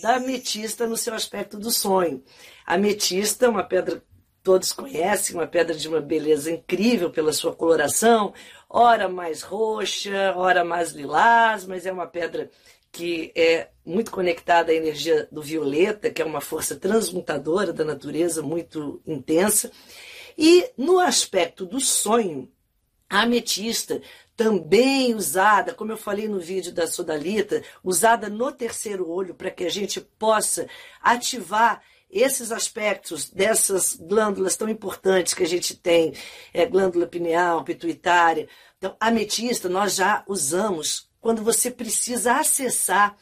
da ametista no seu aspecto do sonho. A ametista é uma pedra todos conhecem, uma pedra de uma beleza incrível pela sua coloração, ora mais roxa, ora mais lilás, mas é uma pedra que é muito conectada à energia do violeta, que é uma força transmutadora da natureza muito intensa. E no aspecto do sonho, ametista também usada, como eu falei no vídeo da Sodalita, usada no terceiro olho para que a gente possa ativar esses aspectos dessas glândulas tão importantes que a gente tem, é, glândula pineal, pituitária. Então, ametista nós já usamos quando você precisa acessar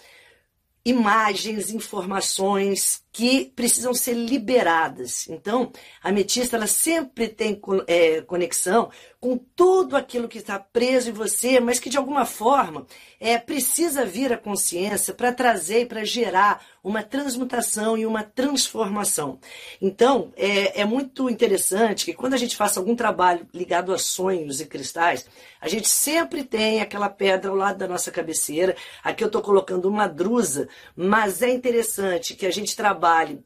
imagens, informações que precisam ser liberadas. Então, a ametista ela sempre tem é, conexão com tudo aquilo que está preso em você, mas que de alguma forma é, precisa vir à consciência para trazer e para gerar uma transmutação e uma transformação. Então, é, é muito interessante que quando a gente faça algum trabalho ligado a sonhos e cristais, a gente sempre tem aquela pedra ao lado da nossa cabeceira. Aqui eu estou colocando uma drusa, mas é interessante que a gente trabalhe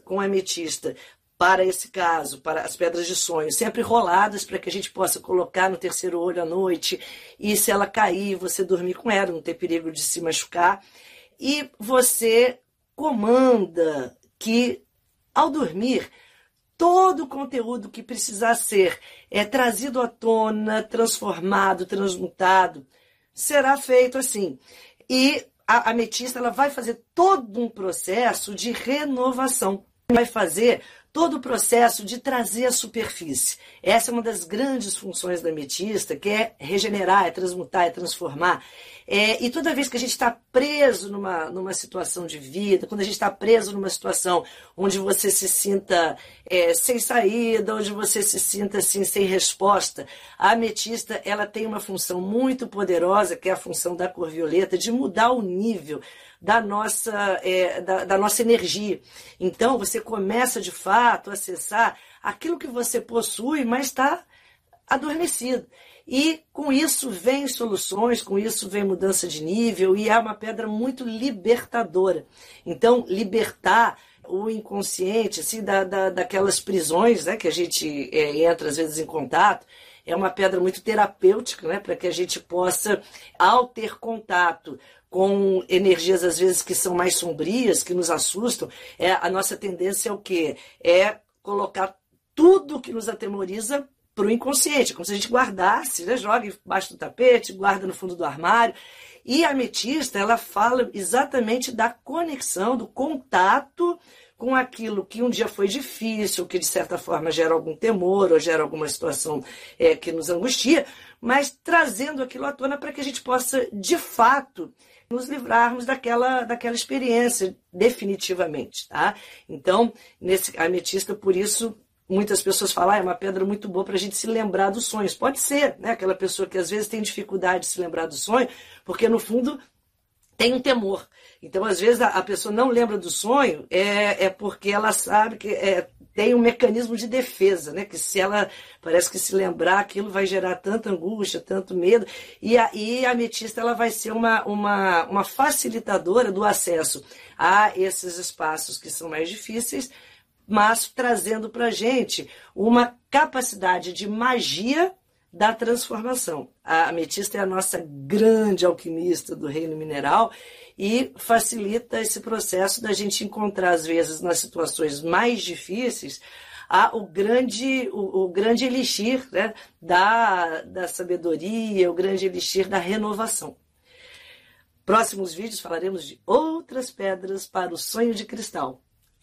com a ametista para esse caso, para as pedras de sonho, sempre roladas para que a gente possa colocar no terceiro olho à noite e se ela cair, você dormir com ela, não ter perigo de se machucar. E você comanda que ao dormir todo o conteúdo que precisar ser é trazido à tona, transformado, transmutado, será feito assim. E a ametista ela vai fazer todo um processo de renovação. Vai fazer todo o processo de trazer a superfície. Essa é uma das grandes funções da ametista, que é regenerar, é transmutar, é transformar. É, e toda vez que a gente está preso numa, numa situação de vida, quando a gente está preso numa situação onde você se sinta é, sem saída, onde você se sinta assim, sem resposta, a ametista ela tem uma função muito poderosa, que é a função da cor violeta, de mudar o nível da nossa, é, da, da nossa energia. Então, você começa de fato a acessar aquilo que você possui, mas está adormecido. E com isso vem soluções, com isso vem mudança de nível, e é uma pedra muito libertadora. Então, libertar o inconsciente, assim, da, da, daquelas prisões né, que a gente é, entra às vezes em contato, é uma pedra muito terapêutica, né, para que a gente possa, ao ter contato com energias às vezes que são mais sombrias, que nos assustam, é, a nossa tendência é o quê? É colocar tudo que nos atemoriza para o inconsciente, como se a gente guardasse, né? joga embaixo do tapete, guarda no fundo do armário. E a ametista, ela fala exatamente da conexão, do contato com aquilo que um dia foi difícil, que de certa forma gera algum temor ou gera alguma situação é, que nos angustia, mas trazendo aquilo à tona para que a gente possa, de fato, nos livrarmos daquela, daquela experiência, definitivamente, tá? Então, nesse ametista, por isso, muitas pessoas falam, ah, é uma pedra muito boa para a gente se lembrar dos sonhos. Pode ser, né? Aquela pessoa que às vezes tem dificuldade de se lembrar do sonho, porque no fundo tem um temor. Então, às vezes, a, pessoa não lembra do sonho, é, é porque ela sabe que é, tem um mecanismo de defesa, né? Que se ela parece que se lembrar, aquilo vai gerar tanta angústia, tanto medo. E a, e a ametista ela vai ser uma, uma, uma facilitadora do acesso a esses espaços que são mais difíceis, mas trazendo para a gente uma capacidade de magia da transformação. A ametista é a nossa grande alquimista do reino mineral e facilita esse processo da gente encontrar, às vezes, nas situações mais difíceis, a, o, grande, o, o grande elixir né, da, da sabedoria, o grande elixir da renovação. Próximos vídeos falaremos de outras pedras para o sonho de cristal.